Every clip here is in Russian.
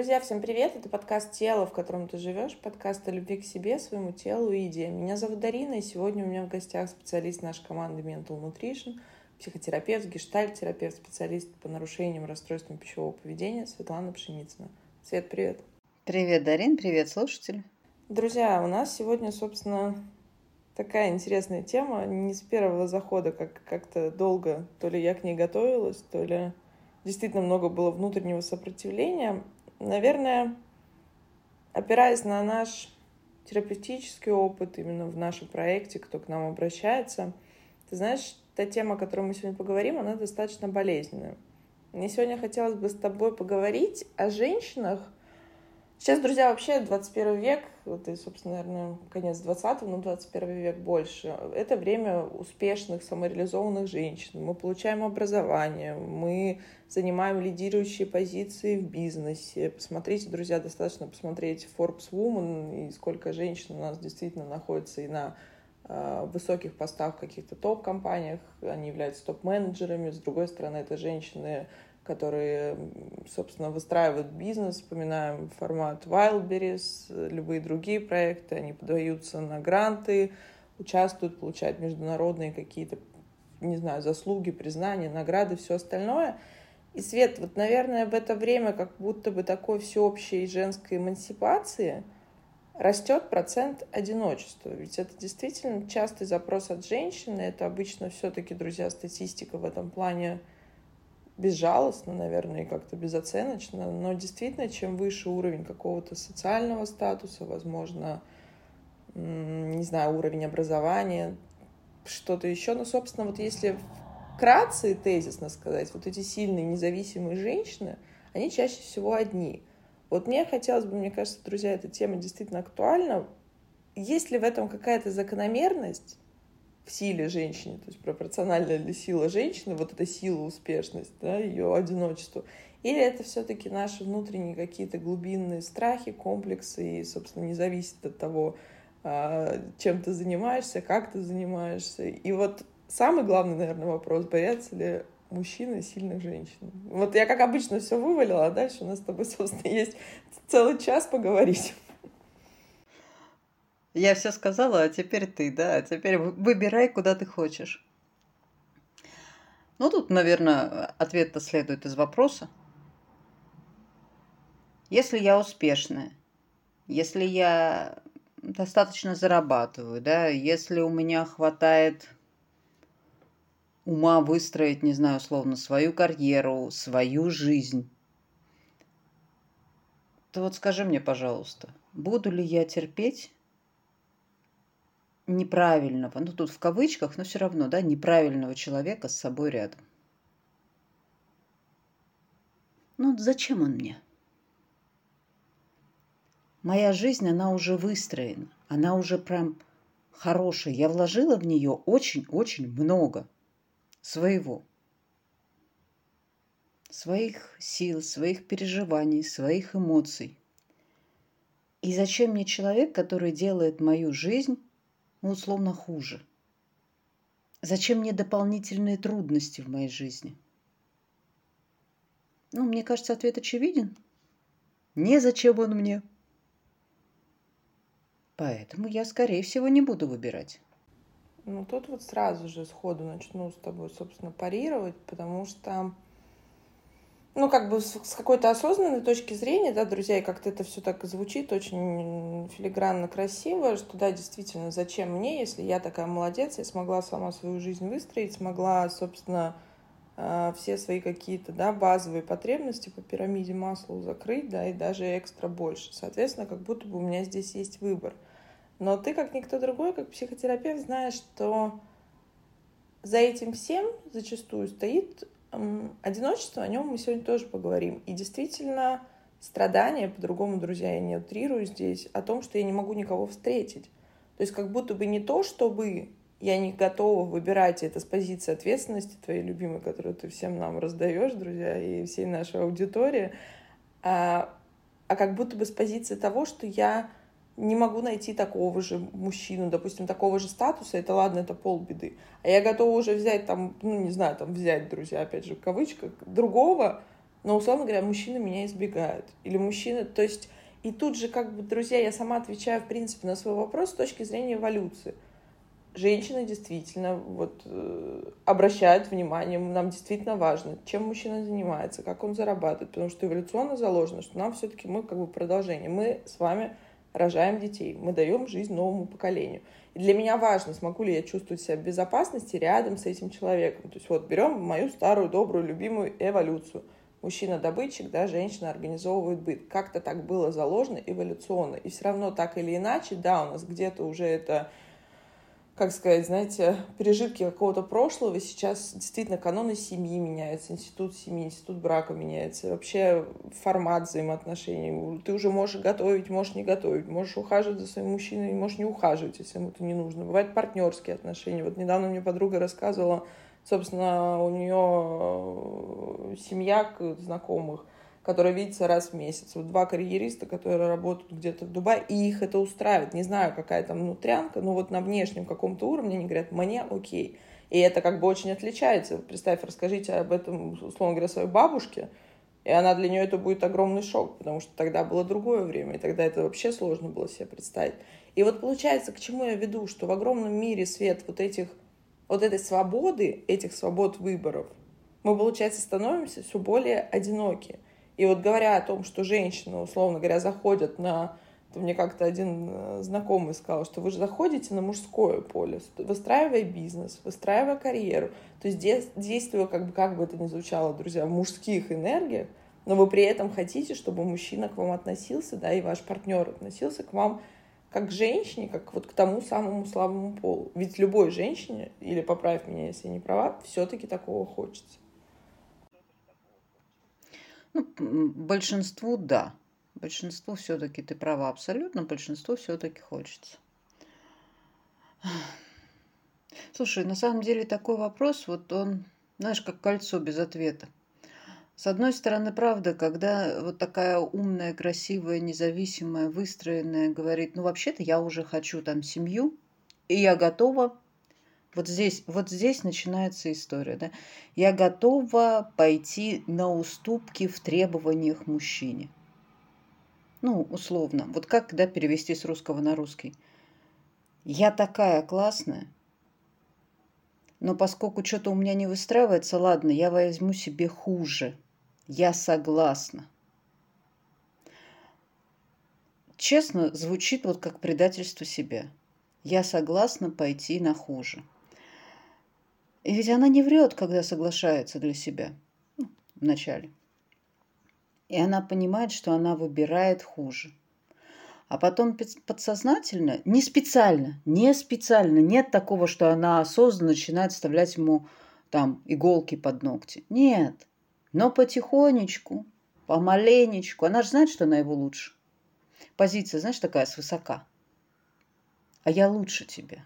Друзья, всем привет! Это подкаст «Тело, в котором ты живешь», подкаст о любви к себе, своему телу и идеям. Меня зовут Дарина, и сегодня у меня в гостях специалист нашей команды Mental Nutrition, психотерапевт, гештальт-терапевт, специалист по нарушениям расстройствам пищевого поведения Светлана Пшеницына. Свет, привет! Привет, Дарин, привет, слушатели! Друзья, у нас сегодня, собственно, такая интересная тема. Не с первого захода, как как-то долго, то ли я к ней готовилась, то ли действительно много было внутреннего сопротивления. Наверное, опираясь на наш терапевтический опыт именно в нашем проекте, кто к нам обращается, ты знаешь, та тема, о которой мы сегодня поговорим, она достаточно болезненная. Мне сегодня хотелось бы с тобой поговорить о женщинах, Сейчас, друзья, вообще 21 век, вот и, собственно, наверное, конец 20 но 21 век больше. Это время успешных, самореализованных женщин. Мы получаем образование, мы занимаем лидирующие позиции в бизнесе. Посмотрите, друзья, достаточно посмотреть Forbes Woman и сколько женщин у нас действительно находится и на э, высоких постах в каких-то топ-компаниях, они являются топ-менеджерами. С другой стороны, это женщины которые, собственно, выстраивают бизнес. Вспоминаем формат Wildberries, любые другие проекты. Они подаются на гранты, участвуют, получают международные какие-то, не знаю, заслуги, признания, награды, все остальное. И Свет, вот, наверное, в это время как будто бы такой всеобщей женской эмансипации растет процент одиночества. Ведь это действительно частый запрос от женщины. Это обычно все-таки, друзья, статистика в этом плане – безжалостно, наверное, и как-то безоценочно, но действительно, чем выше уровень какого-то социального статуса, возможно, не знаю, уровень образования, что-то еще, но, собственно, вот если вкратце и тезисно сказать, вот эти сильные независимые женщины, они чаще всего одни. Вот мне хотелось бы, мне кажется, друзья, эта тема действительно актуальна. Есть ли в этом какая-то закономерность? В силе женщине, то есть пропорциональная ли сила женщины, вот эта сила, успешность, да, ее одиночество, или это все-таки наши внутренние какие-то глубинные страхи, комплексы, и, собственно, не зависит от того, а, чем ты занимаешься, как ты занимаешься. И вот самый главный, наверное, вопрос, боятся ли мужчины сильных женщин. Вот я, как обычно, все вывалила, а дальше у нас с тобой, собственно, есть целый час поговорить. Я все сказала, а теперь ты, да, а теперь выбирай, куда ты хочешь. Ну, тут, наверное, ответ-то следует из вопроса. Если я успешная, если я достаточно зарабатываю, да, если у меня хватает ума выстроить, не знаю, условно, свою карьеру, свою жизнь, то вот скажи мне, пожалуйста, буду ли я терпеть неправильного, ну тут в кавычках, но все равно, да, неправильного человека с собой рядом. Ну зачем он мне? Моя жизнь, она уже выстроена, она уже прям хорошая. Я вложила в нее очень-очень много своего. Своих сил, своих переживаний, своих эмоций. И зачем мне человек, который делает мою жизнь ну, условно хуже? Зачем мне дополнительные трудности в моей жизни? Ну, мне кажется, ответ очевиден. Незачем он мне. Поэтому я, скорее всего, не буду выбирать. Ну, тут вот сразу же сходу начну с тобой, собственно, парировать, потому что ну, как бы с, какой-то осознанной точки зрения, да, друзья, и как-то это все так звучит очень филигранно красиво, что да, действительно, зачем мне, если я такая молодец, я смогла сама свою жизнь выстроить, смогла, собственно, э, все свои какие-то, да, базовые потребности по пирамиде масла закрыть, да, и даже экстра больше. Соответственно, как будто бы у меня здесь есть выбор. Но ты, как никто другой, как психотерапевт, знаешь, что за этим всем зачастую стоит Одиночество, о нем мы сегодня тоже поговорим. И действительно, страдания, по-другому, друзья, я не утрирую здесь, о том, что я не могу никого встретить. То есть как будто бы не то, чтобы я не готова выбирать это с позиции ответственности твоей любимой, которую ты всем нам раздаешь, друзья, и всей нашей аудитории, а, а как будто бы с позиции того, что я не могу найти такого же мужчину, допустим, такого же статуса, это ладно, это полбеды. А я готова уже взять там, ну, не знаю, там взять, друзья, опять же, в кавычках, другого, но, условно говоря, мужчины меня избегают. Или мужчины, то есть, и тут же, как бы, друзья, я сама отвечаю, в принципе, на свой вопрос с точки зрения эволюции. Женщины действительно вот э, обращают внимание, нам действительно важно, чем мужчина занимается, как он зарабатывает, потому что эволюционно заложено, что нам все-таки мы как бы продолжение. Мы с вами рожаем детей, мы даем жизнь новому поколению. И для меня важно, смогу ли я чувствовать себя в безопасности рядом с этим человеком. То есть вот берем мою старую, добрую, любимую эволюцию. Мужчина-добытчик, да, женщина организовывает быт. Как-то так было заложено эволюционно. И все равно так или иначе, да, у нас где-то уже это как сказать, знаете, пережитки какого-то прошлого. Сейчас действительно каноны семьи меняются, институт семьи, институт брака меняется, вообще формат взаимоотношений. Ты уже можешь готовить, можешь не готовить, можешь ухаживать за своим мужчиной, можешь не ухаживать, если ему это не нужно. Бывают партнерские отношения. Вот недавно мне подруга рассказывала, собственно, у нее э, семья знакомых, которая видится раз в месяц. Вот два карьериста, которые работают где-то в Дубае, и их это устраивает. Не знаю, какая там внутрянка, но вот на внешнем каком-то уровне они говорят, мне окей. И это как бы очень отличается. Представь, расскажите об этом, условно говоря, своей бабушке, и она для нее это будет огромный шок, потому что тогда было другое время, и тогда это вообще сложно было себе представить. И вот получается, к чему я веду, что в огромном мире свет вот этих, вот этой свободы, этих свобод выборов, мы, получается, становимся все более одиноки. И вот говоря о том, что женщины, условно говоря, заходят на... Это мне как-то один э, знакомый сказал, что вы же заходите на мужское поле, выстраивая бизнес, выстраивая карьеру. То есть действуя, как бы, как бы это ни звучало, друзья, в мужских энергиях, но вы при этом хотите, чтобы мужчина к вам относился, да, и ваш партнер относился к вам как к женщине, как вот к тому самому слабому полу. Ведь любой женщине, или поправь меня, если я не права, все-таки такого хочется. Ну, большинству да. Большинству все-таки ты права абсолютно, большинству все-таки хочется. Слушай, на самом деле такой вопрос, вот он, знаешь, как кольцо без ответа. С одной стороны, правда, когда вот такая умная, красивая, независимая, выстроенная говорит, ну вообще-то я уже хочу там семью, и я готова вот здесь, вот здесь начинается история. Да? Я готова пойти на уступки в требованиях мужчине. Ну, условно. Вот как да, перевести с русского на русский? Я такая классная, но поскольку что-то у меня не выстраивается, ладно, я возьму себе хуже. Я согласна. Честно, звучит вот как предательство себя. Я согласна пойти на хуже. И ведь она не врет, когда соглашается для себя. Ну, вначале. И она понимает, что она выбирает хуже. А потом подсознательно, не специально, не специально, нет такого, что она осознанно начинает вставлять ему там иголки под ногти. Нет. Но потихонечку, помаленечку. Она же знает, что она его лучше. Позиция, знаешь, такая свысока. А я лучше тебя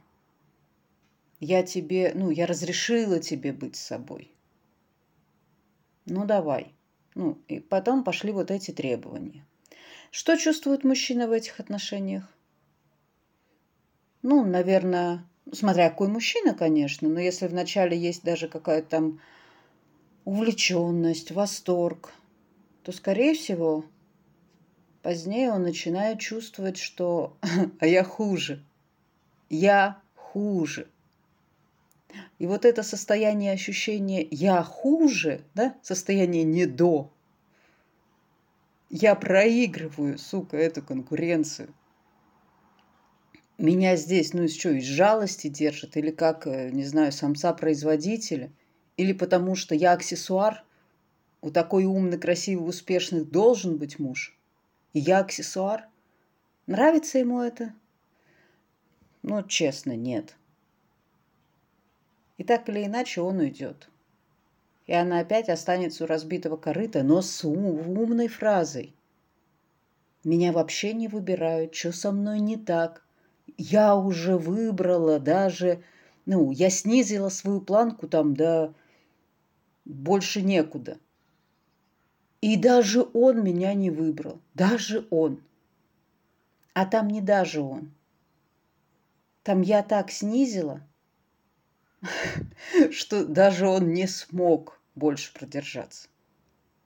я тебе, ну, я разрешила тебе быть собой. Ну, давай. Ну, и потом пошли вот эти требования. Что чувствует мужчина в этих отношениях? Ну, наверное, смотря какой мужчина, конечно, но если вначале есть даже какая-то там увлеченность, восторг, то, скорее всего, позднее он начинает чувствовать, что «а я хуже, я хуже». И вот это состояние ощущения «я хуже», да, состояние «не до», я проигрываю, сука, эту конкуренцию. Меня здесь, ну, из что, из жалости держат? Или как, э, не знаю, самца-производителя? Или потому что я аксессуар? У такой умный, красивый, успешный должен быть муж. И я аксессуар? Нравится ему это? Ну, честно, нет. И так или иначе он уйдет. И она опять останется у разбитого корыта, но с умной фразой. Меня вообще не выбирают, что со мной не так. Я уже выбрала даже, ну, я снизила свою планку там до больше некуда. И даже он меня не выбрал. Даже он. А там не даже он. Там я так снизила – что даже он не смог больше продержаться.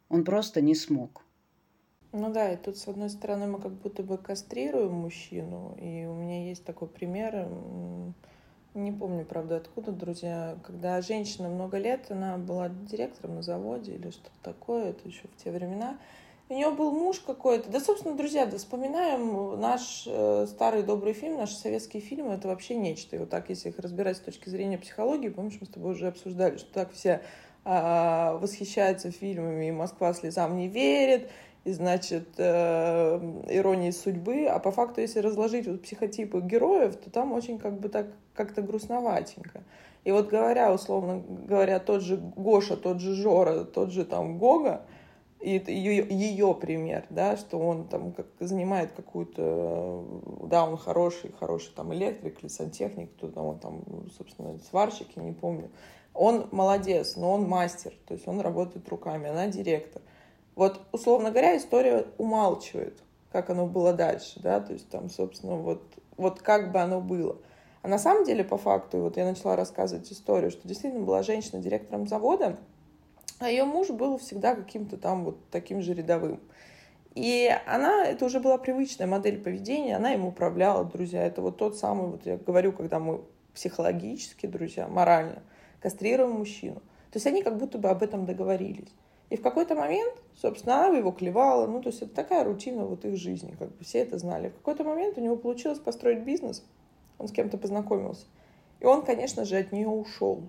Он просто не смог. Ну да, и тут, с одной стороны, мы как будто бы кастрируем мужчину, и у меня есть такой пример, не помню, правда, откуда, друзья, когда женщина много лет, она была директором на заводе или что-то такое, это еще в те времена, у нее был муж какой-то. Да, собственно, друзья, да, вспоминаем наш э, старый добрый фильм, наши советские фильмы, это вообще нечто. И вот так, если их разбирать с точки зрения психологии, помнишь, мы с тобой уже обсуждали, что так все э, восхищаются фильмами, Москва слезам не верит, и, значит, э, иронии судьбы, а по факту, если разложить вот психотипы героев, то там очень как бы так как-то грустноватенько. И вот говоря, условно говоря, тот же Гоша, тот же Жора, тот же там Гога, и это ее, ее пример, да, что он там как занимает какую-то, да, он хороший, хороший там электрик или сантехник, кто там, он там, собственно, сварщик, я не помню. Он молодец, но он мастер, то есть он работает руками, она директор. Вот, условно говоря, история умалчивает, как оно было дальше, да, то есть там, собственно, вот, вот как бы оно было. А на самом деле, по факту, вот я начала рассказывать историю, что действительно была женщина директором завода, а ее муж был всегда каким-то там вот таким же рядовым. И она, это уже была привычная модель поведения, она им управляла, друзья. Это вот тот самый, вот я говорю, когда мы психологически, друзья, морально кастрируем мужчину. То есть они как будто бы об этом договорились. И в какой-то момент, собственно, она его клевала. Ну, то есть это такая рутина вот их жизни, как бы все это знали. В какой-то момент у него получилось построить бизнес, он с кем-то познакомился. И он, конечно же, от нее ушел.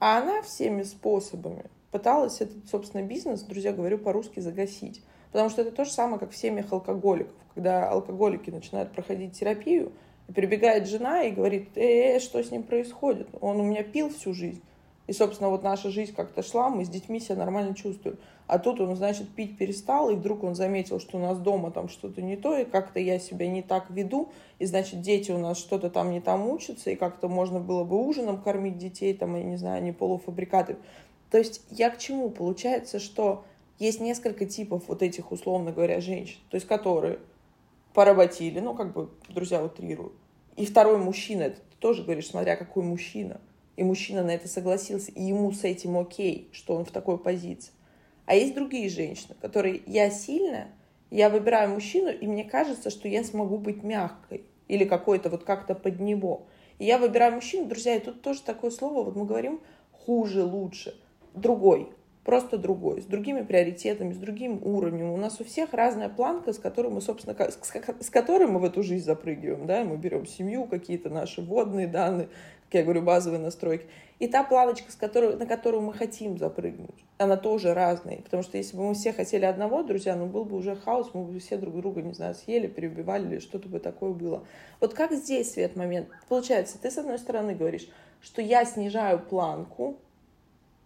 А она всеми способами пыталась этот, собственно, бизнес, друзья, говорю по-русски, загасить. Потому что это то же самое, как в семьях алкоголиков. Когда алкоголики начинают проходить терапию, прибегает жена и говорит, э, -э что с ним происходит? Он у меня пил всю жизнь. И, собственно, вот наша жизнь как-то шла, мы с детьми себя нормально чувствуем. А тут он, значит, пить перестал, и вдруг он заметил, что у нас дома там что-то не то, и как-то я себя не так веду, и, значит, дети у нас что-то там не там учатся, и как-то можно было бы ужином кормить детей, там, я не знаю, не полуфабрикаты. То есть я к чему? Получается, что есть несколько типов вот этих, условно говоря, женщин, то есть которые поработили, ну, как бы, друзья, утрирую. И второй мужчина, это ты тоже говоришь, смотря какой мужчина. И мужчина на это согласился, и ему с этим окей, что он в такой позиции. А есть другие женщины, которые я сильная, я выбираю мужчину, и мне кажется, что я смогу быть мягкой или какой-то вот как-то под него. И я выбираю мужчину, друзья, и тут тоже такое слово, вот мы говорим хуже, лучше – другой, просто другой, с другими приоритетами, с другим уровнем. У нас у всех разная планка, с которой мы, собственно, с которой мы в эту жизнь запрыгиваем, да, мы берем семью, какие-то наши водные данные, как я говорю, базовые настройки. И та планочка, с которой, на которую мы хотим запрыгнуть, она тоже разная. Потому что если бы мы все хотели одного, друзья, ну был бы уже хаос, мы бы все друг друга, не знаю, съели, переубивали или что-то бы такое было. Вот как здесь, Свет, момент? Получается, ты с одной стороны говоришь, что я снижаю планку,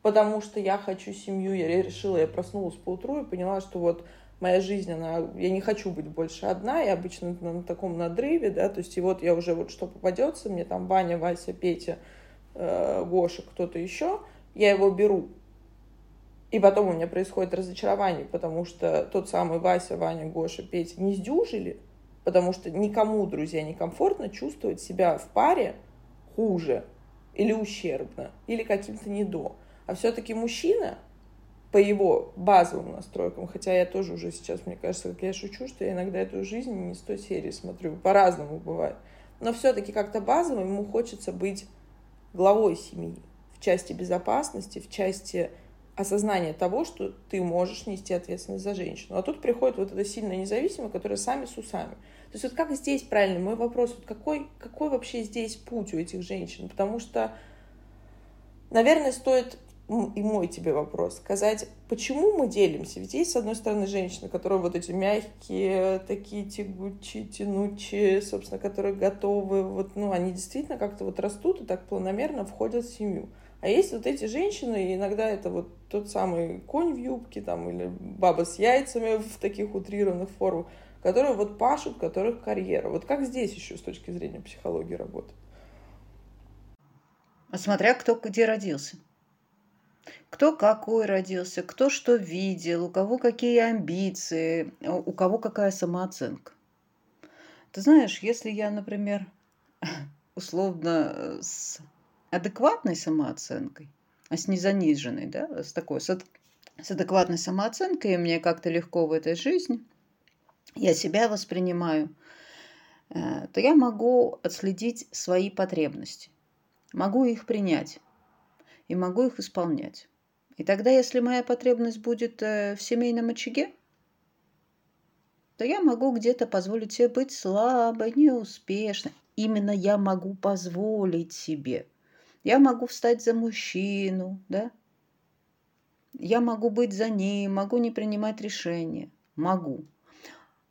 потому что я хочу семью, я решила, я проснулась по утру и поняла, что вот моя жизнь, она, я не хочу быть больше одна, я обычно на, на таком надрыве, да, то есть и вот я уже вот что попадется, мне там Ваня, Вася, Петя, э, Гоша, кто-то еще, я его беру. И потом у меня происходит разочарование, потому что тот самый Вася, Ваня, Гоша, Петя не сдюжили, потому что никому, друзья, некомфортно чувствовать себя в паре хуже или ущербно, или каким-то недо. А все-таки мужчина, по его базовым настройкам, хотя я тоже уже сейчас, мне кажется, как я шучу, что я иногда эту жизнь не с той серии смотрю, по-разному бывает. Но все-таки как-то базово ему хочется быть главой семьи в части безопасности, в части осознания того, что ты можешь нести ответственность за женщину. А тут приходит вот эта сильная независимая, которая сами с усами. То есть вот как здесь правильно? Мой вопрос, вот какой, какой вообще здесь путь у этих женщин? Потому что, наверное, стоит и мой тебе вопрос, сказать, почему мы делимся? Ведь есть, с одной стороны, женщины, которые вот эти мягкие, такие тягучие, тянучие, собственно, которые готовы, вот, ну, они действительно как-то вот растут и так планомерно входят в семью. А есть вот эти женщины, и иногда это вот тот самый конь в юбке, там, или баба с яйцами в таких утрированных формах, которые вот пашут, которых карьера. Вот как здесь еще с точки зрения психологии работает? А смотря кто где родился. Кто какой родился, кто что видел, у кого какие амбиции, у кого какая самооценка. Ты знаешь, если я, например, условно э, с адекватной самооценкой, а с незаниженной, да, с такой, с, с адекватной самооценкой, и мне как-то легко в этой жизни, я себя воспринимаю, э, то я могу отследить свои потребности, могу их принять и могу их исполнять. И тогда, если моя потребность будет э, в семейном очаге, то я могу где-то позволить себе быть слабой, неуспешной. Именно я могу позволить себе. Я могу встать за мужчину, да? Я могу быть за ним, могу не принимать решения. Могу.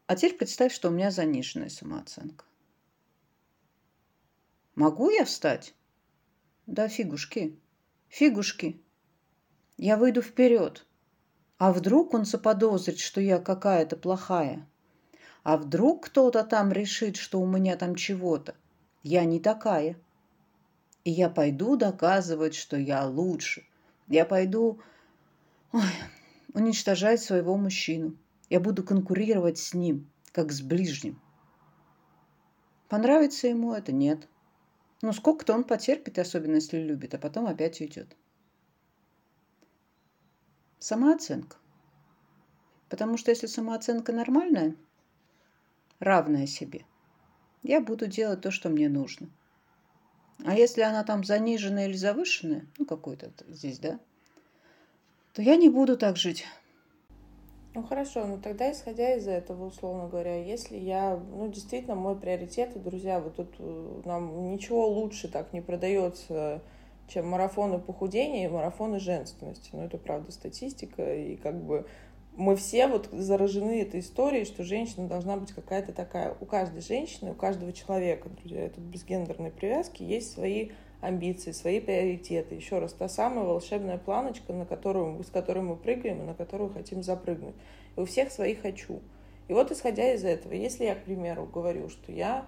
А теперь представь, что у меня заниженная самооценка. Могу я встать? Да, фигушки. Фигушки. Я выйду вперед. А вдруг он заподозрит, что я какая-то плохая? А вдруг кто-то там решит, что у меня там чего-то? Я не такая. И я пойду доказывать, что я лучше. Я пойду ой, уничтожать своего мужчину. Я буду конкурировать с ним, как с ближним. Понравится ему это? Нет. Ну, сколько-то он потерпит, особенно если любит, а потом опять уйдет. Самооценка. Потому что если самооценка нормальная, равная себе, я буду делать то, что мне нужно. А если она там заниженная или завышенная, ну какой-то здесь, да, то я не буду так жить. Ну хорошо, ну тогда исходя из этого, условно говоря, если я, ну действительно мой приоритет, друзья, вот тут э, нам ничего лучше так не продается, чем марафоны похудения и марафоны женственности. Ну это правда статистика, и как бы мы все вот заражены этой историей, что женщина должна быть какая-то такая. У каждой женщины, у каждого человека, друзья, это без гендерной привязки, есть свои амбиции, свои приоритеты. Еще раз, та самая волшебная планочка, на которую, с которой мы прыгаем и на которую хотим запрыгнуть. И у всех свои «хочу». И вот исходя из этого, если я, к примеру, говорю, что я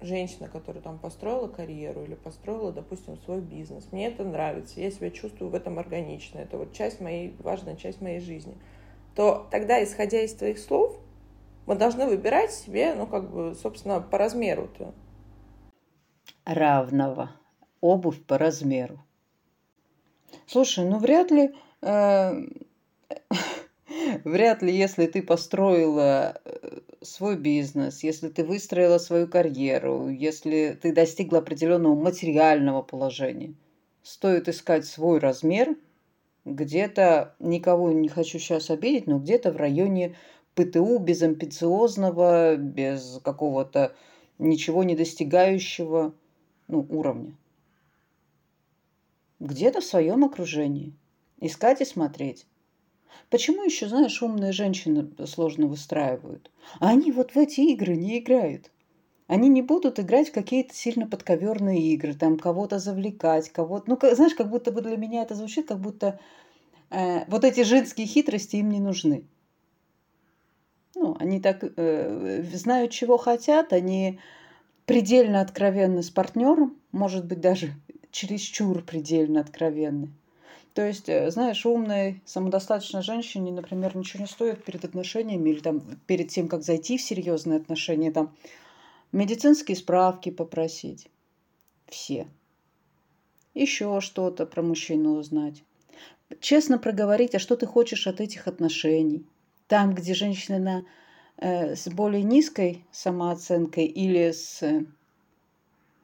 женщина, которая там построила карьеру или построила, допустим, свой бизнес. Мне это нравится, я себя чувствую в этом органично, это вот часть моей, важная часть моей жизни. То тогда, исходя из твоих слов, мы должны выбирать себе, ну, как бы, собственно, по размеру-то. Равного. Обувь по размеру. Слушай, ну вряд ли... Э, вряд ли, если ты построила э, свой бизнес, если ты выстроила свою карьеру, если ты достигла определенного материального положения, стоит искать свой размер где-то, никого не хочу сейчас обидеть, но где-то в районе ПТУ без амбициозного, без какого-то ничего не достигающего ну, уровня. Где-то в своем окружении. Искать и смотреть. Почему еще, знаешь, умные женщины сложно выстраивают? А они вот в эти игры не играют. Они не будут играть в какие-то сильно подковерные игры, там кого-то завлекать, кого-то... Ну, как, знаешь, как будто бы для меня это звучит, как будто э, вот эти женские хитрости им не нужны. Ну, они так э, знают, чего хотят, они предельно откровенны с партнером, может быть, даже чересчур предельно откровенны. То есть, э, знаешь, умной, самодостаточной женщине, например, ничего не стоит перед отношениями или там перед тем, как зайти в серьезные отношения, там медицинские справки попросить. Все. Еще что-то про мужчину узнать. Честно проговорить, а что ты хочешь от этих отношений. Там, где женщина э, с более низкой самооценкой или с,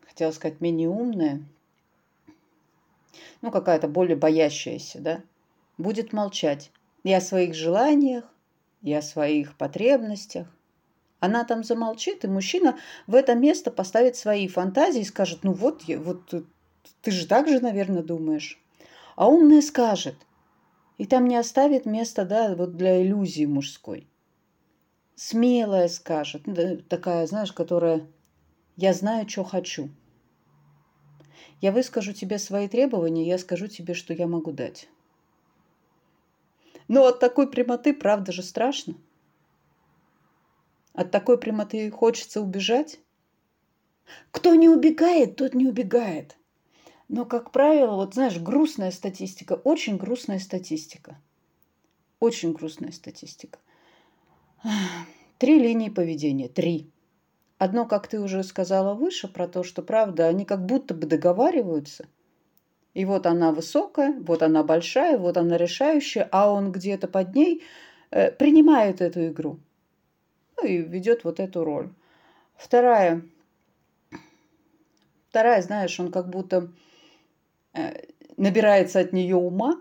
хотела сказать, менее умная, ну, какая-то более боящаяся, да, будет молчать и о своих желаниях, и о своих потребностях. Она там замолчит, и мужчина в это место поставит свои фантазии и скажет, ну вот, вот ты же так же, наверное, думаешь. А умная скажет, и там не оставит места, да, вот для иллюзии мужской. Смелая скажет, такая, знаешь, которая «я знаю, что хочу». Я выскажу тебе свои требования, я скажу тебе, что я могу дать. Но от такой прямоты, правда же, страшно. От такой прямоты хочется убежать. Кто не убегает, тот не убегает. Но, как правило, вот знаешь, грустная статистика, очень грустная статистика. Очень грустная статистика. Три линии поведения. Три. Одно, как ты уже сказала выше, про то, что, правда, они как будто бы договариваются. И вот она высокая, вот она большая, вот она решающая, а он где-то под ней э, принимает эту игру. Ну и ведет вот эту роль. Вторая. Вторая, знаешь, он как будто э, набирается от нее ума.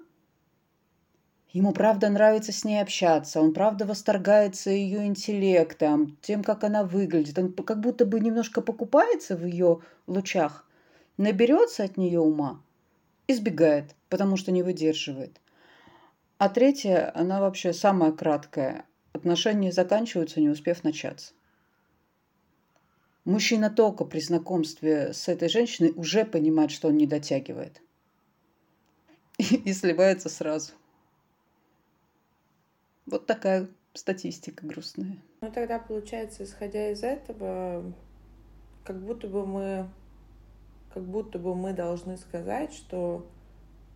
Ему правда нравится с ней общаться, он правда восторгается ее интеллектом, тем, как она выглядит. Он как будто бы немножко покупается в ее лучах, наберется от нее ума, избегает, потому что не выдерживает. А третья, она вообще самая краткая. Отношения заканчиваются, не успев начаться. Мужчина только при знакомстве с этой женщиной уже понимает, что он не дотягивает. И, и сливается сразу. Такая статистика грустная. Ну тогда получается, исходя из этого, как будто бы мы как будто бы мы должны сказать, что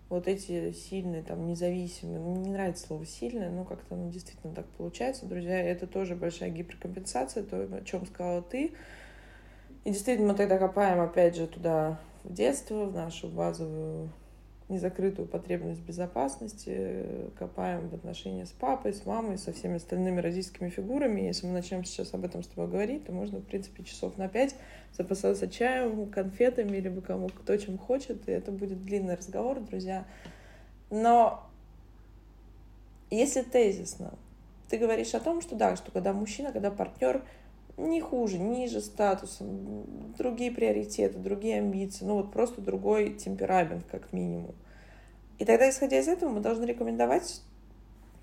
вот эти сильные, там, независимые, мне не нравится слово сильные, но как-то оно действительно так получается, друзья, это тоже большая гиперкомпенсация, то, о чем сказала ты. И действительно, мы тогда копаем, опять же, туда в детство, в нашу базовую незакрытую потребность безопасности, копаем в отношения с папой, с мамой, со всеми остальными родительскими фигурами. Если мы начнем сейчас об этом с тобой говорить, то можно, в принципе, часов на пять запасаться чаем, конфетами, либо кому кто чем хочет, и это будет длинный разговор, друзья. Но если тезисно, ты говоришь о том, что да, что когда мужчина, когда партнер не хуже, ниже статусом, другие приоритеты, другие амбиции, ну вот просто другой темперамент как минимум. И тогда, исходя из этого, мы должны рекомендовать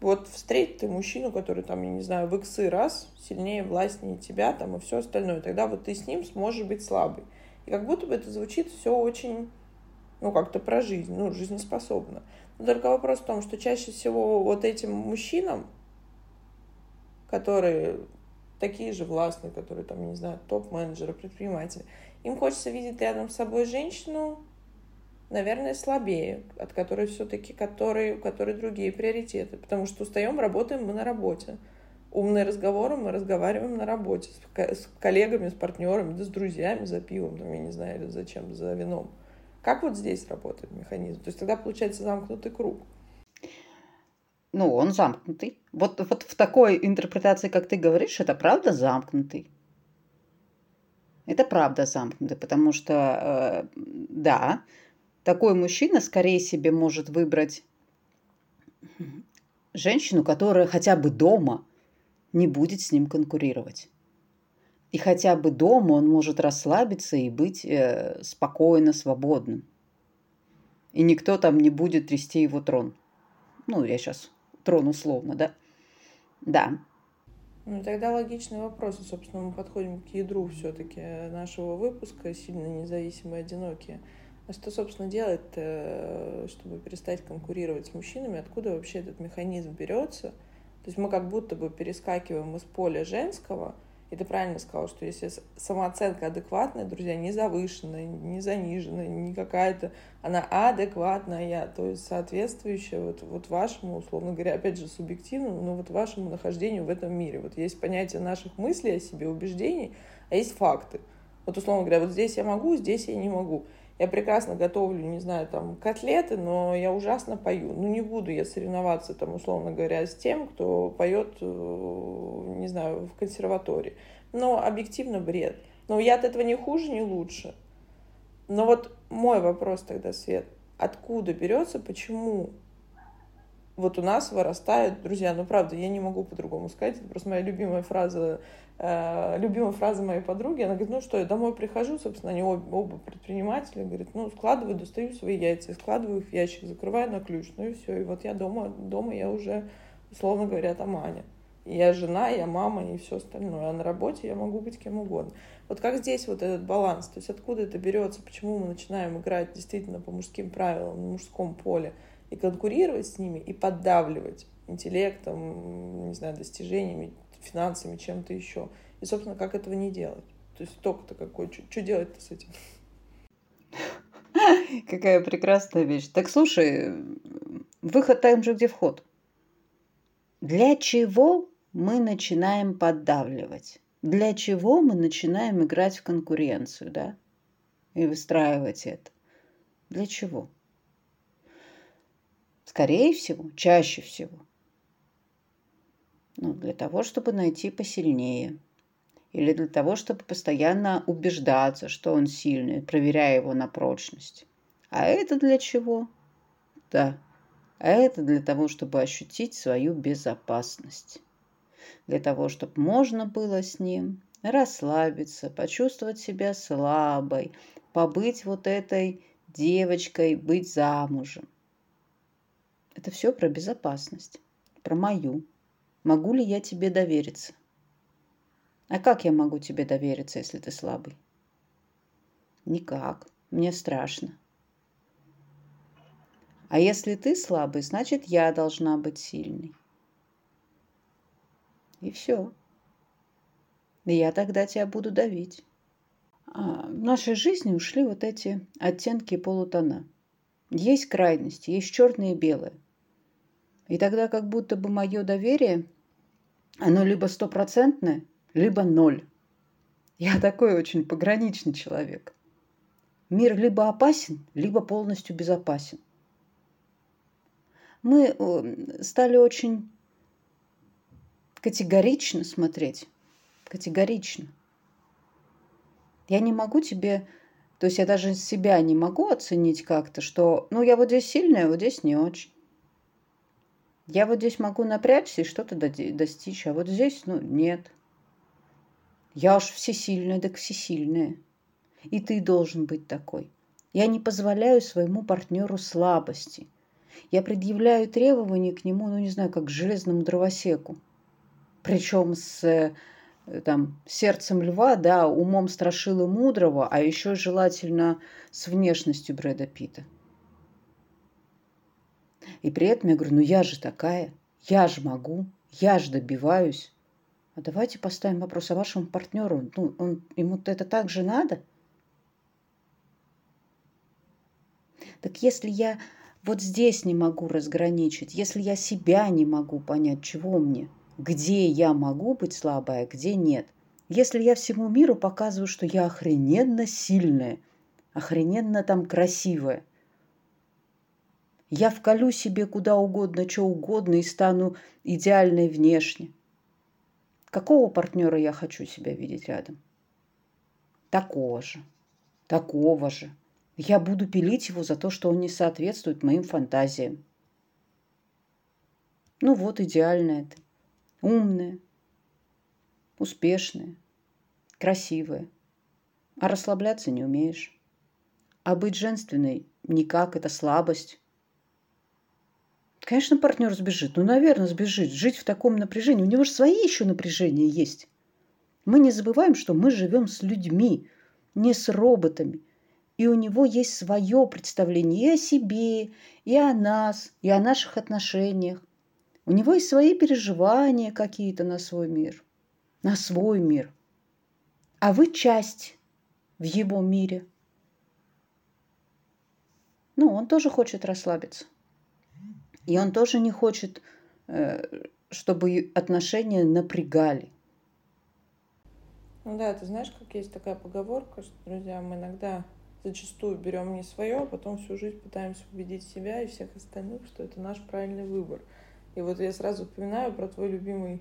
вот встретить ты мужчину, который там, я не знаю, в иксы раз сильнее, властнее тебя там и все остальное. Тогда вот ты с ним сможешь быть слабый. И как будто бы это звучит все очень, ну, как-то про жизнь, ну, жизнеспособно. Но только вопрос в том, что чаще всего вот этим мужчинам, которые такие же властные, которые там, не знаю, топ-менеджеры, предприниматели. Им хочется видеть рядом с собой женщину, наверное, слабее, от которой все-таки, которые, у которой другие приоритеты. Потому что устаем, работаем мы на работе. Умные разговоры мы разговариваем на работе с, коллегами, с партнерами, да с друзьями за пивом, там, я не знаю, или зачем, за вином. Как вот здесь работает механизм? То есть тогда получается замкнутый круг ну, он замкнутый. Вот, вот в такой интерпретации, как ты говоришь, это правда замкнутый. Это правда замкнутый, потому что, э, да, такой мужчина скорее себе может выбрать женщину, которая хотя бы дома не будет с ним конкурировать. И хотя бы дома он может расслабиться и быть э, спокойно, свободным. И никто там не будет трясти его трон. Ну, я сейчас трон условно, да? Да. Ну, тогда логичный вопрос. Собственно, мы подходим к ядру все-таки нашего выпуска «Сильно независимые, одинокие». А что, собственно, делать, чтобы перестать конкурировать с мужчинами? Откуда вообще этот механизм берется? То есть мы как будто бы перескакиваем из поля женского – и ты правильно сказал, что если самооценка адекватная, друзья, не завышенная, не заниженная, не какая-то, она адекватная, то есть соответствующая вот, вот вашему, условно говоря, опять же, субъективному, но вот вашему нахождению в этом мире. Вот есть понятие наших мыслей о себе, убеждений, а есть факты. Вот, условно говоря, вот здесь я могу, здесь я не могу. Я прекрасно готовлю, не знаю, там, котлеты, но я ужасно пою. Ну, не буду я соревноваться, там, условно говоря, с тем, кто поет, э, не знаю, в консерватории. Но объективно бред. Но я от этого не хуже, не лучше. Но вот мой вопрос тогда, Свет, откуда берется, почему вот у нас вырастают друзья. Ну, правда, я не могу по-другому сказать. Это просто моя любимая фраза э, любимая фраза моей подруги, она говорит, ну что, я домой прихожу, собственно, они оба, оба предприниматели, говорит, ну, складываю, достаю свои яйца, складываю их в ящик, закрываю на ключ, ну и все, и вот я дома, дома я уже, условно говоря, там Аня. Я жена, я мама и все остальное. А на работе я могу быть кем угодно. Вот как здесь вот этот баланс? То есть откуда это берется? Почему мы начинаем играть действительно по мужским правилам, на мужском поле и конкурировать с ними, и поддавливать интеллектом, не знаю, достижениями, финансами, чем-то еще. И, собственно, как этого не делать? То есть ток-то какой, что делать-то с этим? Какая прекрасная вещь. Так слушай, выход там же, где вход. Для чего мы начинаем поддавливать? Для чего мы начинаем играть в конкуренцию, да? И выстраивать это? Для чего? Скорее всего, чаще всего. Ну, для того, чтобы найти посильнее. Или для того, чтобы постоянно убеждаться, что он сильный, проверяя его на прочность. А это для чего? Да, а это для того, чтобы ощутить свою безопасность. Для того, чтобы можно было с ним расслабиться, почувствовать себя слабой, побыть вот этой девочкой, быть замужем. Это все про безопасность, про мою. Могу ли я тебе довериться? А как я могу тебе довериться, если ты слабый? Никак. Мне страшно. А если ты слабый, значит, я должна быть сильной. И все. И я тогда тебя буду давить. А в нашей жизни ушли вот эти оттенки полутона. Есть крайности, есть черное и белое. И тогда как будто бы мое доверие, оно либо стопроцентное, либо ноль. Я такой очень пограничный человек. Мир либо опасен, либо полностью безопасен. Мы э, стали очень категорично смотреть. Категорично. Я не могу тебе, то есть я даже себя не могу оценить как-то, что, ну, я вот здесь сильная, а вот здесь не очень. Я вот здесь могу напрячься и что-то достичь, а вот здесь, ну, нет. Я уж всесильная, так всесильная. И ты должен быть такой. Я не позволяю своему партнеру слабости. Я предъявляю требования к нему, ну, не знаю, как к железному дровосеку причем с э, там, сердцем льва, да, умом страшила мудрого, а еще желательно с внешностью Брэда Питта. И при этом я говорю, ну я же такая, я же могу, я же добиваюсь. А давайте поставим вопрос о вашему партнеру. Ну, он, ему это так же надо? Так если я вот здесь не могу разграничить, если я себя не могу понять, чего мне – где я могу быть слабая, где нет. Если я всему миру показываю, что я охрененно сильная, охрененно там красивая, я вколю себе куда угодно, что угодно и стану идеальной внешне. Какого партнера я хочу себя видеть рядом? Такого же. Такого же. Я буду пилить его за то, что он не соответствует моим фантазиям. Ну вот, идеальная ты умная, успешная, красивая. А расслабляться не умеешь. А быть женственной никак, это слабость. Конечно, партнер сбежит. Ну, наверное, сбежит. Жить в таком напряжении. У него же свои еще напряжения есть. Мы не забываем, что мы живем с людьми, не с роботами. И у него есть свое представление и о себе, и о нас, и о наших отношениях. У него есть свои переживания какие-то на свой мир. На свой мир. А вы часть в его мире. Ну, он тоже хочет расслабиться. И он тоже не хочет, э, чтобы отношения напрягали. Ну да, ты знаешь, как есть такая поговорка, что, друзья, мы иногда зачастую берем не свое, а потом всю жизнь пытаемся убедить себя и всех остальных, что это наш правильный выбор. И вот я сразу вспоминаю про твой любимый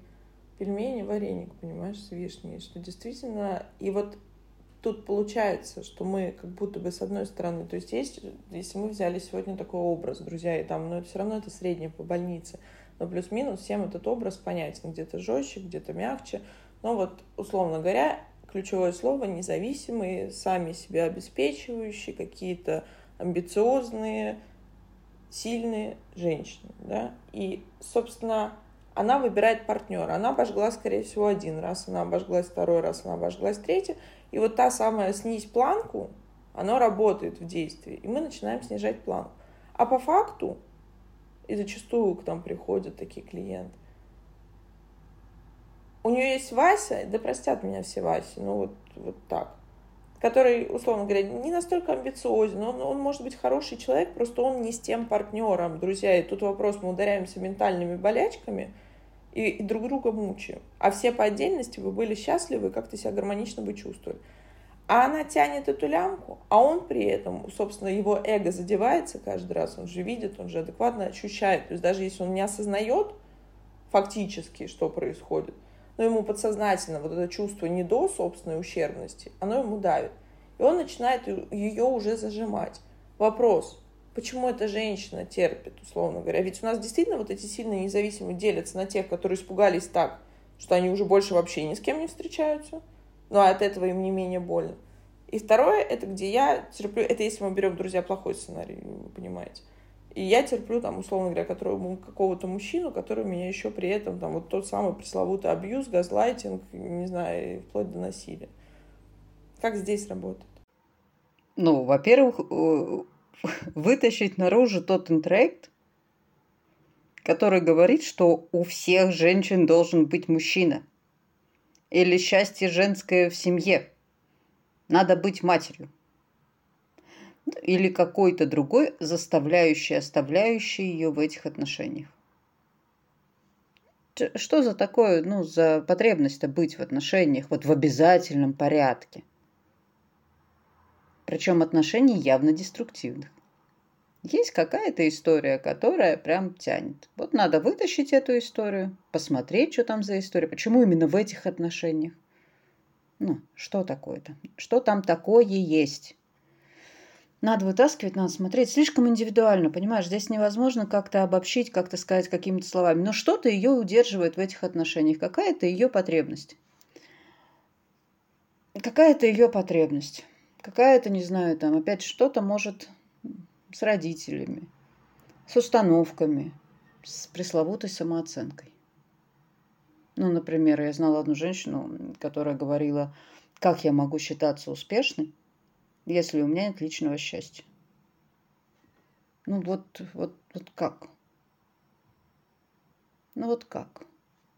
пельмени, вареник, понимаешь, с вишней, что действительно, и вот тут получается, что мы как будто бы с одной стороны, то есть есть, если мы взяли сегодня такой образ, друзья, и там, но все равно это среднее по больнице, но плюс-минус всем этот образ понятен, где-то жестче, где-то мягче, но вот, условно говоря, ключевое слово независимые, сами себя обеспечивающие, какие-то амбициозные, сильные женщины, да, и, собственно, она выбирает партнера. Она обожгла, скорее всего, один раз, она обожглась второй раз, она обожглась третий. И вот та самая снизь планку, она работает в действии. И мы начинаем снижать планку. А по факту, и зачастую к нам приходят такие клиенты, у нее есть Вася, да простят меня все Васи, ну вот, вот так который, условно говоря, не настолько амбициозен, он, он может быть хороший человек, просто он не с тем партнером, друзья. И тут вопрос, мы ударяемся ментальными болячками и, и друг друга мучаем. А все по отдельности вы были счастливы, как-то себя гармонично бы чувствовали. А она тянет эту лямку, а он при этом, собственно, его эго задевается каждый раз, он же видит, он же адекватно ощущает. То есть даже если он не осознает фактически, что происходит, но ему подсознательно вот это чувство не до собственной ущербности, оно ему давит. И он начинает ее уже зажимать. Вопрос, почему эта женщина терпит, условно говоря? Ведь у нас действительно вот эти сильные независимые делятся на тех, которые испугались так, что они уже больше вообще ни с кем не встречаются, но от этого им не менее больно. И второе, это где я терплю, это если мы берем, друзья, плохой сценарий, вы понимаете. И я терплю, там, условно говоря, которого, какого-то мужчину, который меня еще при этом, там, вот тот самый пресловутый абьюз, газлайтинг, не знаю, вплоть до насилия. Как здесь работает? Ну, во-первых, вытащить наружу тот интроект, который говорит, что у всех женщин должен быть мужчина. Или счастье женское в семье. Надо быть матерью. Или какой-то другой, заставляющий, оставляющий ее в этих отношениях. Что за такое, ну, за потребность-то быть в отношениях, вот в обязательном порядке? Причем отношений явно деструктивных. Есть какая-то история, которая прям тянет. Вот надо вытащить эту историю, посмотреть, что там за история, почему именно в этих отношениях. Ну, что такое-то? Что там такое есть? Надо вытаскивать, надо смотреть. Слишком индивидуально, понимаешь? Здесь невозможно как-то обобщить, как-то сказать какими-то словами. Но что-то ее удерживает в этих отношениях. Какая-то ее потребность. Какая-то ее потребность. Какая-то, не знаю, там опять что-то может с родителями, с установками, с пресловутой самооценкой. Ну, например, я знала одну женщину, которая говорила, как я могу считаться успешной, если у меня нет личного счастья. Ну вот, вот, вот как? Ну вот как?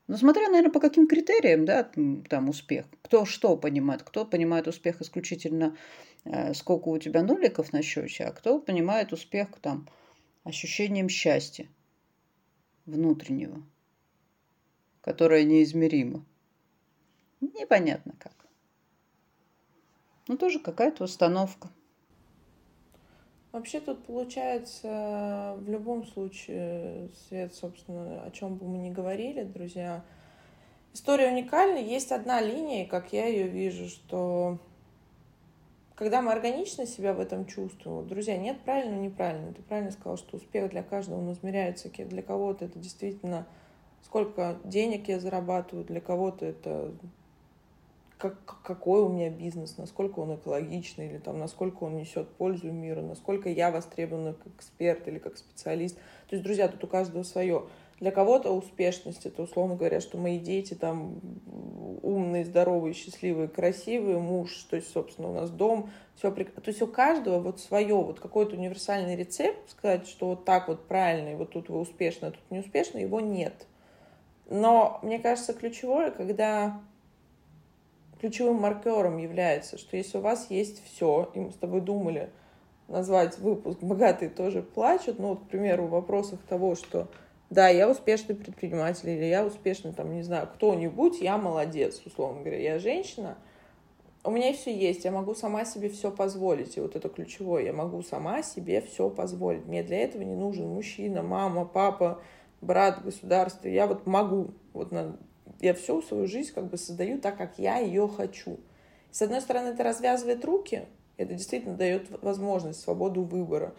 Ну, смотря, наверное, по каким критериям, да, там успех. Кто что понимает. Кто понимает успех исключительно, э, сколько у тебя ноликов на счете, а кто понимает успех там ощущением счастья внутреннего которое неизмеримо. Непонятно как. Ну, тоже какая-то установка. Вообще тут получается в любом случае, Свет, собственно, о чем бы мы ни говорили, друзья, история уникальна. Есть одна линия, как я ее вижу, что когда мы органично себя в этом чувствуем, друзья, нет правильно, неправильно. Ты правильно сказал, что успех для каждого он измеряется, для кого-то это действительно сколько денег я зарабатываю, для кого-то это как, какой у меня бизнес, насколько он экологичный, или там, насколько он несет пользу миру, насколько я востребована как эксперт или как специалист. То есть, друзья, тут у каждого свое. Для кого-то успешность это, условно говоря, что мои дети там умные, здоровые, счастливые, красивые, муж, то есть, собственно, у нас дом, все прик... То есть у каждого вот свое, вот какой-то универсальный рецепт, сказать, что вот так вот правильно, и вот тут вы успешны, а тут не успешны, его нет. Но мне кажется, ключевое, когда ключевым маркером является, что если у вас есть все, и мы с тобой думали назвать выпуск «Богатые тоже плачут», ну, вот, к примеру, в вопросах того, что да, я успешный предприниматель, или я успешный, там, не знаю, кто-нибудь, я молодец, условно говоря, я женщина, у меня все есть, я могу сама себе все позволить, и вот это ключевое, я могу сама себе все позволить, мне для этого не нужен мужчина, мама, папа, брат, государство, я вот могу, вот на, я всю свою жизнь как бы создаю так, как я ее хочу. С одной стороны, это развязывает руки, это действительно дает возможность, свободу выбора.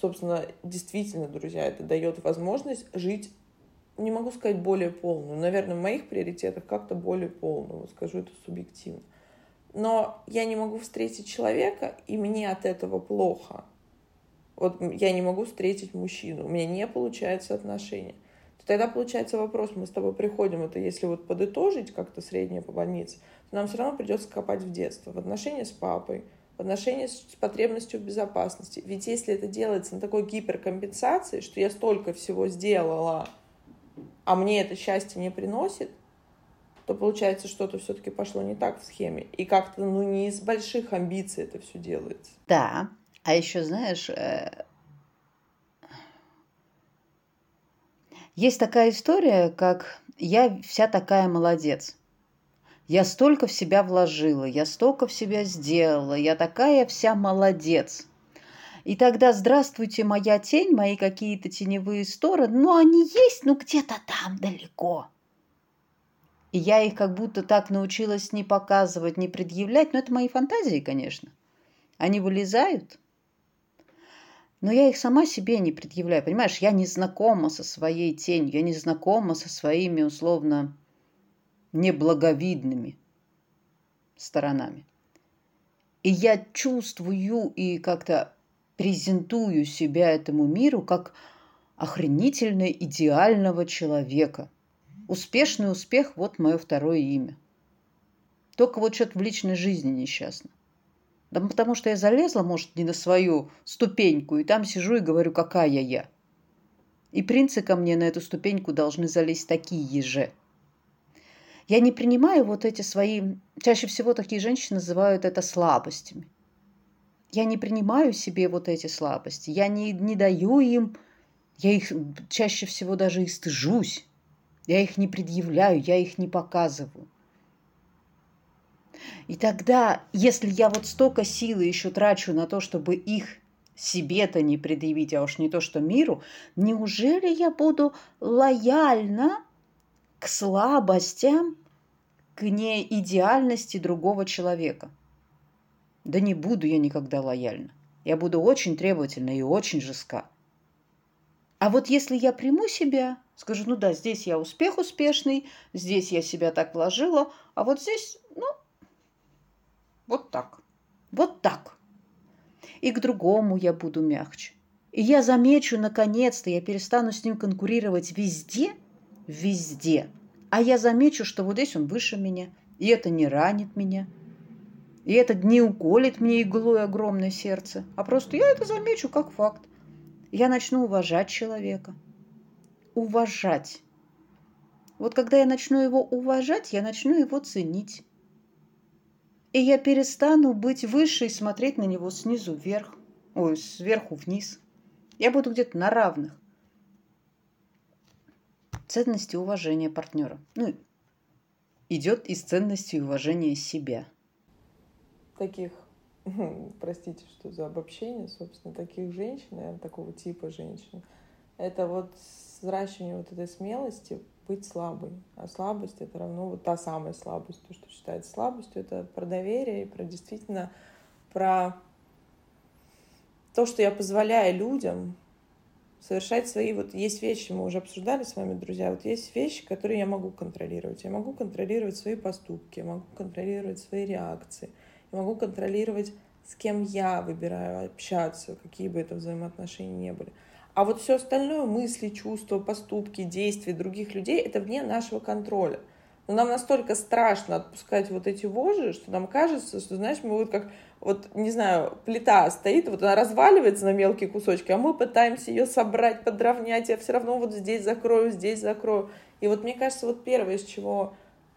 Собственно, действительно, друзья, это дает возможность жить, не могу сказать более полную, наверное, в моих приоритетах как-то более полную, скажу это субъективно. Но я не могу встретить человека, и мне от этого плохо. Вот я не могу встретить мужчину, у меня не получается отношения. То тогда получается вопрос, мы с тобой приходим, это если вот подытожить как-то среднее по больнице, то нам все равно придется копать в детство, в отношения с папой, в отношении с потребностью в безопасности. Ведь если это делается на такой гиперкомпенсации, что я столько всего сделала, а мне это счастье не приносит, то получается что-то все-таки пошло не так в схеме. И как-то ну не из больших амбиций это все делается. Да, а еще, знаешь, есть такая история, как «я вся такая молодец». Я столько в себя вложила, я столько в себя сделала, я такая вся молодец. И тогда здравствуйте, моя тень, мои какие-то теневые стороны, но они есть, ну где-то там далеко. И я их как будто так научилась не показывать, не предъявлять. Но это мои фантазии, конечно. Они вылезают. Но я их сама себе не предъявляю. Понимаешь, я не знакома со своей тенью, я не знакома со своими условно неблаговидными сторонами. И я чувствую и как-то презентую себя этому миру как охренительно идеального человека, Успешный успех – вот мое второе имя. Только вот что-то в личной жизни несчастно. Да потому что я залезла, может, не на свою ступеньку, и там сижу и говорю, какая я. И принцы ко мне на эту ступеньку должны залезть такие же. Я не принимаю вот эти свои... Чаще всего такие женщины называют это слабостями. Я не принимаю себе вот эти слабости. Я не, не даю им... Я их чаще всего даже и стыжусь. Я их не предъявляю, я их не показываю. И тогда, если я вот столько силы еще трачу на то, чтобы их себе-то не предъявить, а уж не то, что миру, неужели я буду лояльна к слабостям, к неидеальности другого человека? Да не буду я никогда лояльна. Я буду очень требовательна и очень жестка. А вот если я приму себя, скажу, ну да, здесь я успех успешный, здесь я себя так вложила, а вот здесь, вот так, вот так. И к другому я буду мягче. И я замечу, наконец-то, я перестану с ним конкурировать везде, везде. А я замечу, что вот здесь он выше меня, и это не ранит меня, и это не уколет мне иглой огромное сердце, а просто я это замечу как факт я начну уважать человека. Уважать. Вот когда я начну его уважать, я начну его ценить. И я перестану быть выше и смотреть на него снизу вверх, ой, сверху вниз. Я буду где-то на равных. Ценности уважения партнера. Ну, идет из ценности уважения себя. Таких простите, что за обобщение, собственно, таких женщин, наверное, такого типа женщин, это вот взращивание вот этой смелости быть слабой. А слабость — это равно вот та самая слабость, то, что считается слабостью, это про доверие и про действительно про то, что я позволяю людям совершать свои... Вот есть вещи, мы уже обсуждали с вами, друзья, вот есть вещи, которые я могу контролировать. Я могу контролировать свои поступки, я могу контролировать свои реакции — я могу контролировать, с кем я выбираю общаться, какие бы это взаимоотношения ни были. А вот все остальное, мысли, чувства, поступки, действия других людей, это вне нашего контроля. Но нам настолько страшно отпускать вот эти вожи, что нам кажется, что, знаешь, мы вот как, вот, не знаю, плита стоит, вот она разваливается на мелкие кусочки, а мы пытаемся ее собрать, подровнять, я все равно вот здесь закрою, здесь закрою. И вот мне кажется, вот первое, из чего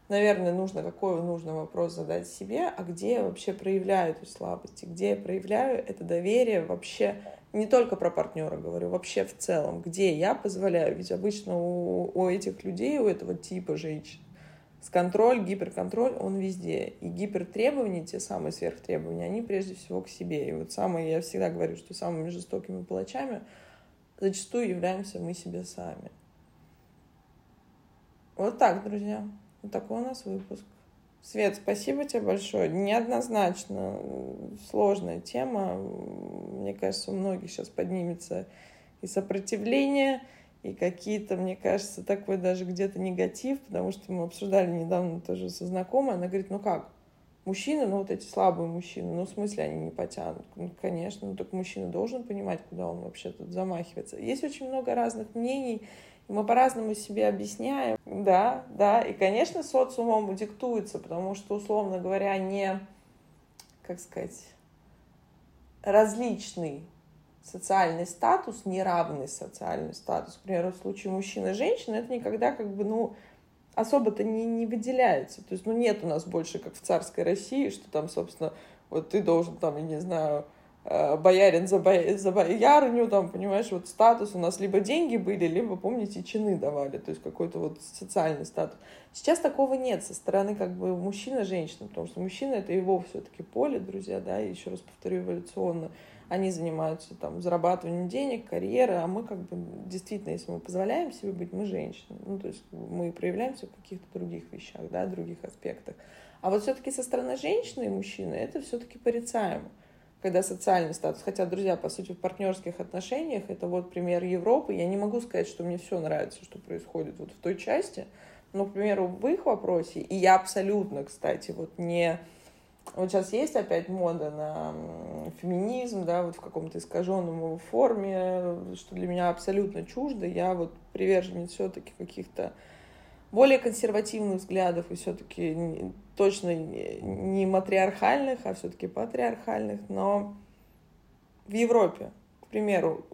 наверное, нужно, какой нужно вопрос задать себе, а где я вообще проявляю эту слабость, где я проявляю это доверие вообще, не только про партнера говорю, вообще в целом, где я позволяю, ведь обычно у, у этих людей, у этого типа женщин, с контроль, гиперконтроль, он везде. И гипертребования, те самые сверхтребования, они прежде всего к себе. И вот самые, я всегда говорю, что самыми жестокими палачами зачастую являемся мы себе сами. Вот так, друзья. Вот такой у нас выпуск. Свет, спасибо тебе большое. Неоднозначно сложная тема. Мне кажется, у многих сейчас поднимется и сопротивление, и какие-то, мне кажется, такой даже где-то негатив, потому что мы обсуждали недавно тоже со знакомой, она говорит, ну как, мужчины, ну вот эти слабые мужчины, ну в смысле они не потянут? Ну, конечно, ну так мужчина должен понимать, куда он вообще тут замахивается. Есть очень много разных мнений, мы по-разному себе объясняем, да, да, и, конечно, социумом диктуется, потому что, условно говоря, не, как сказать, различный социальный статус, неравный социальный статус, к примеру, в случае мужчины и женщины, это никогда как бы, ну, особо-то не, не выделяется. То есть, ну, нет у нас больше, как в царской России, что там, собственно, вот ты должен там, я не знаю, боярин за, боя... за боярню, там, понимаешь, вот статус у нас либо деньги были, либо, помните, чины давали, то есть какой-то вот социальный статус. Сейчас такого нет со стороны как бы мужчина-женщина, потому что мужчина — это его все-таки поле, друзья, да, еще раз повторю, эволюционно они занимаются там зарабатыванием денег, карьерой, а мы как бы действительно, если мы позволяем себе быть, мы женщины. Ну, то есть мы проявляемся в каких-то других вещах, да, других аспектах. А вот все-таки со стороны женщины и мужчины это все-таки порицаемо когда социальный статус. Хотя, друзья, по сути, в партнерских отношениях это вот пример Европы. Я не могу сказать, что мне все нравится, что происходит вот в той части. Но, к примеру, в их вопросе, и я абсолютно, кстати, вот не вот сейчас есть опять мода на феминизм, да, вот в каком-то искаженном форме, что для меня абсолютно чуждо. Я вот приверженец все-таки каких-то более консервативных взглядов и все-таки точно не матриархальных, а все-таки патриархальных. Но в Европе, к примеру,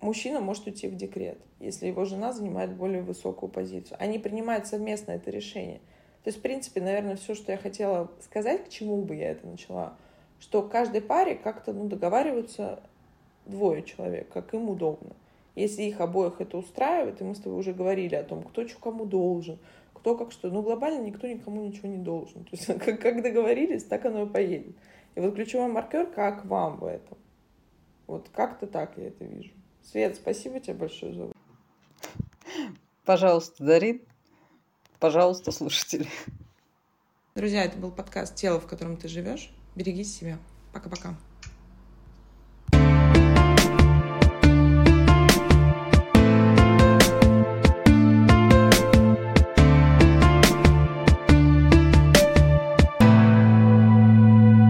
мужчина может уйти в декрет, если его жена занимает более высокую позицию. Они принимают совместно это решение – то есть, в принципе, наверное, все, что я хотела сказать, к чему бы я это начала, что каждой паре как-то ну, договариваются двое человек, как им удобно. Если их обоих это устраивает, и мы с тобой уже говорили о том, кто что кому должен, кто как что, ну глобально никто никому ничего не должен. То есть как, как договорились, так оно и поедет. И вот ключевой маркер, как вам в этом. Вот как-то так я это вижу. Свет, спасибо тебе большое за Пожалуйста, Дарин. Пожалуйста, слушатели. Друзья, это был подкаст «Тело, в котором ты живешь». Береги себя. Пока-пока.